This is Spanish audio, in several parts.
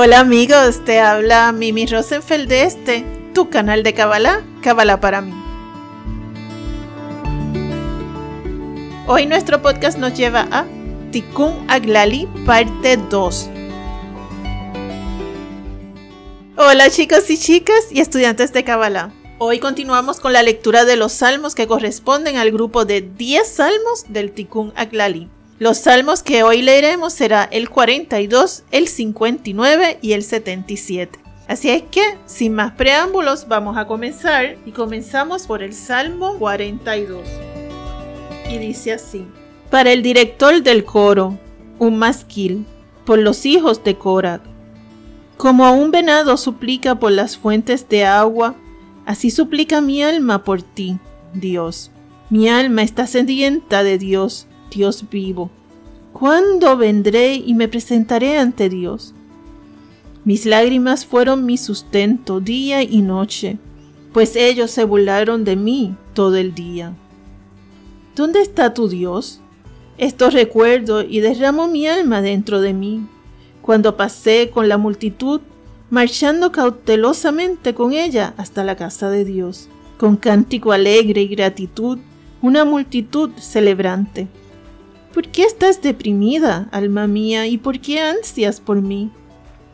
Hola amigos, te habla Mimi Rosenfeld de este, tu canal de Kabbalah, Kabbalah para mí. Hoy nuestro podcast nos lleva a Tikkun Aglali, parte 2. Hola chicos y chicas y estudiantes de Kabbalah. Hoy continuamos con la lectura de los salmos que corresponden al grupo de 10 salmos del Tikkun Aglali. Los salmos que hoy leeremos será el 42, el 59 y el 77. Así es que, sin más preámbulos, vamos a comenzar y comenzamos por el Salmo 42. Y dice así, para el director del coro, un masquil, por los hijos de Korak. Como un venado suplica por las fuentes de agua, así suplica mi alma por ti, Dios. Mi alma está sedienta de Dios, Dios vivo. ¿Cuándo vendré y me presentaré ante Dios? Mis lágrimas fueron mi sustento día y noche, pues ellos se burlaron de mí todo el día. ¿Dónde está tu Dios? Esto recuerdo y derramo mi alma dentro de mí, cuando pasé con la multitud, marchando cautelosamente con ella hasta la casa de Dios, con cántico alegre y gratitud, una multitud celebrante. ¿Por qué estás deprimida, alma mía, y por qué ansias por mí?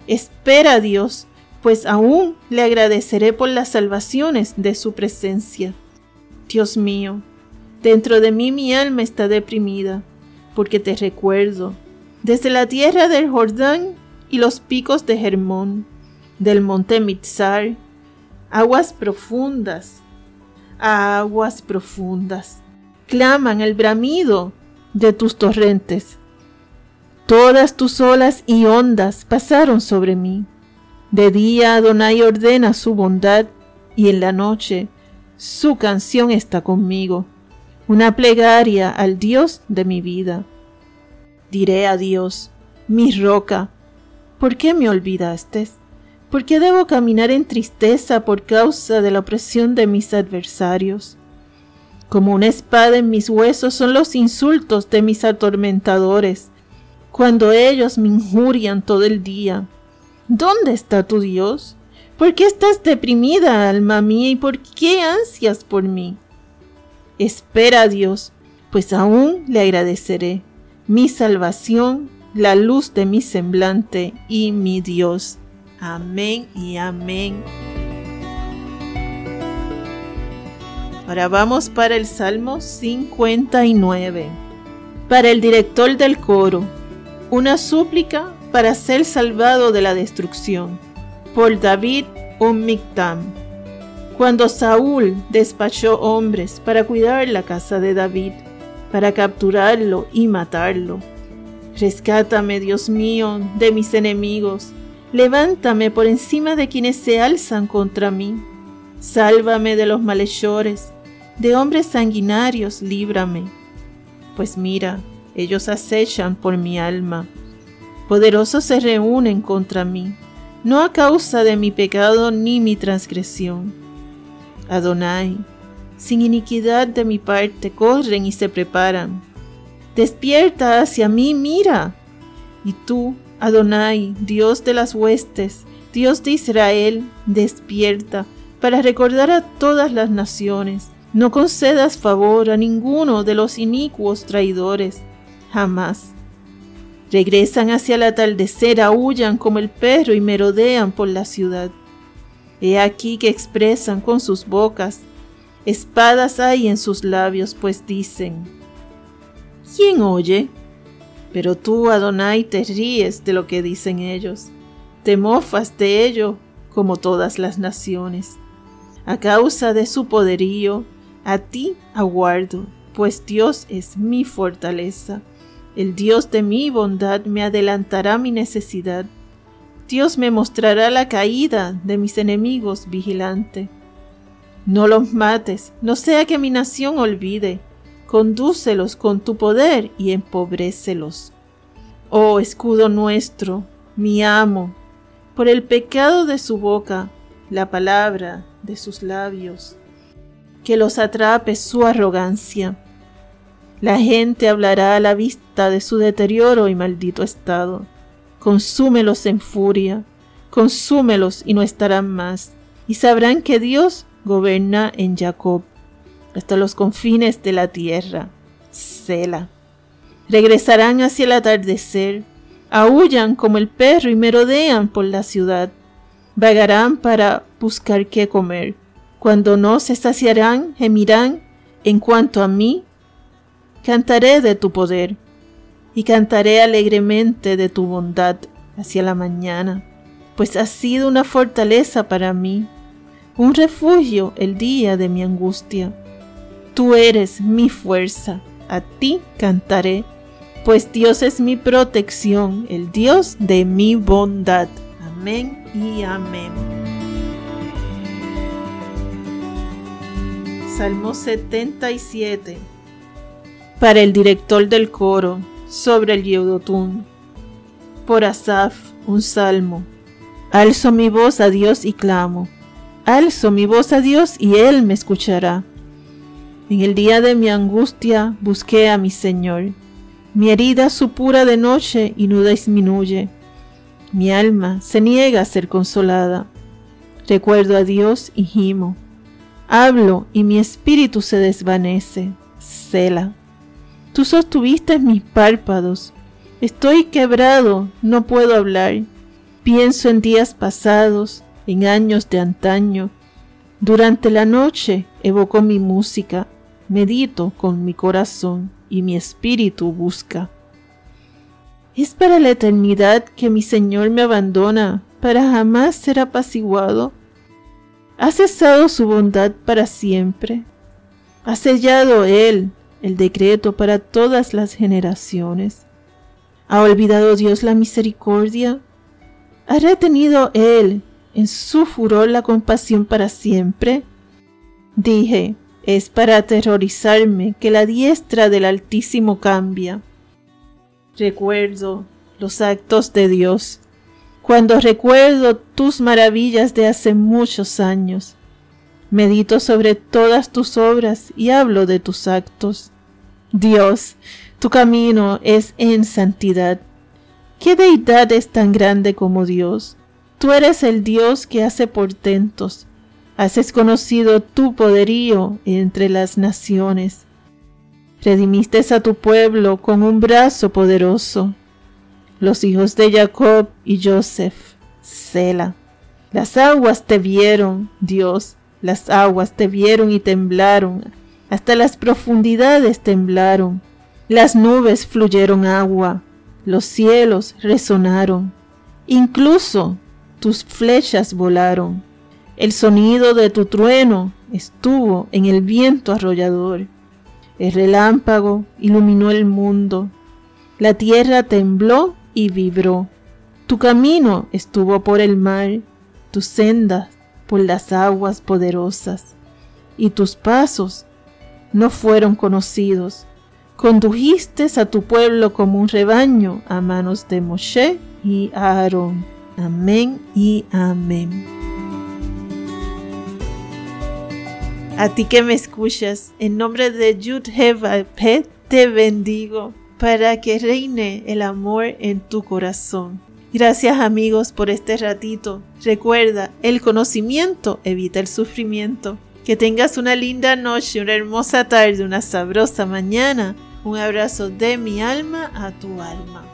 Espera, Dios, pues aún le agradeceré por las salvaciones de su presencia. Dios mío, dentro de mí mi alma está deprimida, porque te recuerdo, desde la tierra del Jordán y los picos de Hermón, del monte Mitzar, aguas profundas, aguas profundas, claman el bramido de tus torrentes. Todas tus olas y ondas pasaron sobre mí. De día Adonai ordena su bondad y en la noche su canción está conmigo, una plegaria al Dios de mi vida. Diré a Dios, mi roca, ¿por qué me olvidaste? ¿Por qué debo caminar en tristeza por causa de la opresión de mis adversarios? Como una espada en mis huesos son los insultos de mis atormentadores, cuando ellos me injurian todo el día. ¿Dónde está tu Dios? ¿Por qué estás deprimida, alma mía, y por qué ansias por mí? Espera, Dios, pues aún le agradeceré mi salvación, la luz de mi semblante y mi Dios. Amén y amén. Ahora vamos para el Salmo 59. Para el director del coro, una súplica para ser salvado de la destrucción. Por David Ummiktam. Cuando Saúl despachó hombres para cuidar la casa de David, para capturarlo y matarlo. Rescátame, Dios mío, de mis enemigos. Levántame por encima de quienes se alzan contra mí. Sálvame de los malhechores de hombres sanguinarios líbrame, pues mira, ellos acechan por mi alma. Poderosos se reúnen contra mí, no a causa de mi pecado ni mi transgresión. Adonai, sin iniquidad de mi parte, corren y se preparan. Despierta hacia mí, mira. Y tú, Adonai, Dios de las huestes, Dios de Israel, despierta para recordar a todas las naciones no concedas favor a ninguno de los inicuos traidores, jamás. Regresan hacia el atardecer, aullan como el perro y merodean por la ciudad. He aquí que expresan con sus bocas, espadas hay en sus labios, pues dicen, ¿quién oye? Pero tú, Adonai, te ríes de lo que dicen ellos, te mofas de ello como todas las naciones. A causa de su poderío, a ti aguardo, pues Dios es mi fortaleza. El Dios de mi bondad me adelantará mi necesidad. Dios me mostrará la caída de mis enemigos vigilante. No los mates, no sea que mi nación olvide. Condúcelos con tu poder y empobrécelos. Oh escudo nuestro, mi amo, por el pecado de su boca, la palabra de sus labios, que los atrape su arrogancia. La gente hablará a la vista de su deterioro y maldito estado. Consúmelos en furia, consúmelos y no estarán más, y sabrán que Dios gobierna en Jacob hasta los confines de la tierra. Sela. Regresarán hacia el atardecer, aullan como el perro y merodean por la ciudad. Vagarán para buscar qué comer. Cuando no se saciarán, gemirán. En cuanto a mí, cantaré de tu poder y cantaré alegremente de tu bondad hacia la mañana, pues has sido una fortaleza para mí, un refugio el día de mi angustia. Tú eres mi fuerza, a ti cantaré, pues Dios es mi protección, el Dios de mi bondad. Amén y amén. Salmo 77 Para el director del coro, sobre el Yedutún. Por Asaf, un salmo. Alzo mi voz a Dios y clamo. Alzo mi voz a Dios y Él me escuchará. En el día de mi angustia busqué a mi Señor. Mi herida supura de noche y no disminuye. Mi alma se niega a ser consolada. Recuerdo a Dios y gimo. Hablo y mi espíritu se desvanece. Cela. Tú sostuviste mis párpados. Estoy quebrado, no puedo hablar. Pienso en días pasados, en años de antaño. Durante la noche evoco mi música medito con mi corazón y mi espíritu busca. ¿Es para la eternidad que mi Señor me abandona para jamás ser apaciguado? ¿Ha cesado su bondad para siempre? ¿Ha sellado Él el decreto para todas las generaciones? ¿Ha olvidado Dios la misericordia? ¿Ha retenido Él en su furor la compasión para siempre? Dije, es para aterrorizarme que la diestra del Altísimo cambia. Recuerdo los actos de Dios, cuando recuerdo tus maravillas de hace muchos años. Medito sobre todas tus obras y hablo de tus actos. Dios, tu camino es en santidad. ¿Qué deidad es tan grande como Dios? Tú eres el Dios que hace portentos Haces conocido tu poderío entre las naciones. Redimiste a tu pueblo con un brazo poderoso. Los hijos de Jacob y Joseph, Sela. Las aguas te vieron, Dios, las aguas te vieron y temblaron, hasta las profundidades temblaron. Las nubes fluyeron agua, los cielos resonaron, incluso tus flechas volaron el sonido de tu trueno estuvo en el viento arrollador. El relámpago iluminó el mundo. La tierra tembló y vibró. Tu camino estuvo por el mar, tus sendas por las aguas poderosas, y tus pasos no fueron conocidos. Condujiste a tu pueblo como un rebaño a manos de Moshe y Aarón. Amén y amén. A ti que me escuchas, en nombre de Yud Pet, te bendigo para que reine el amor en tu corazón. Gracias amigos por este ratito. Recuerda, el conocimiento evita el sufrimiento. Que tengas una linda noche, una hermosa tarde, una sabrosa mañana. Un abrazo de mi alma a tu alma.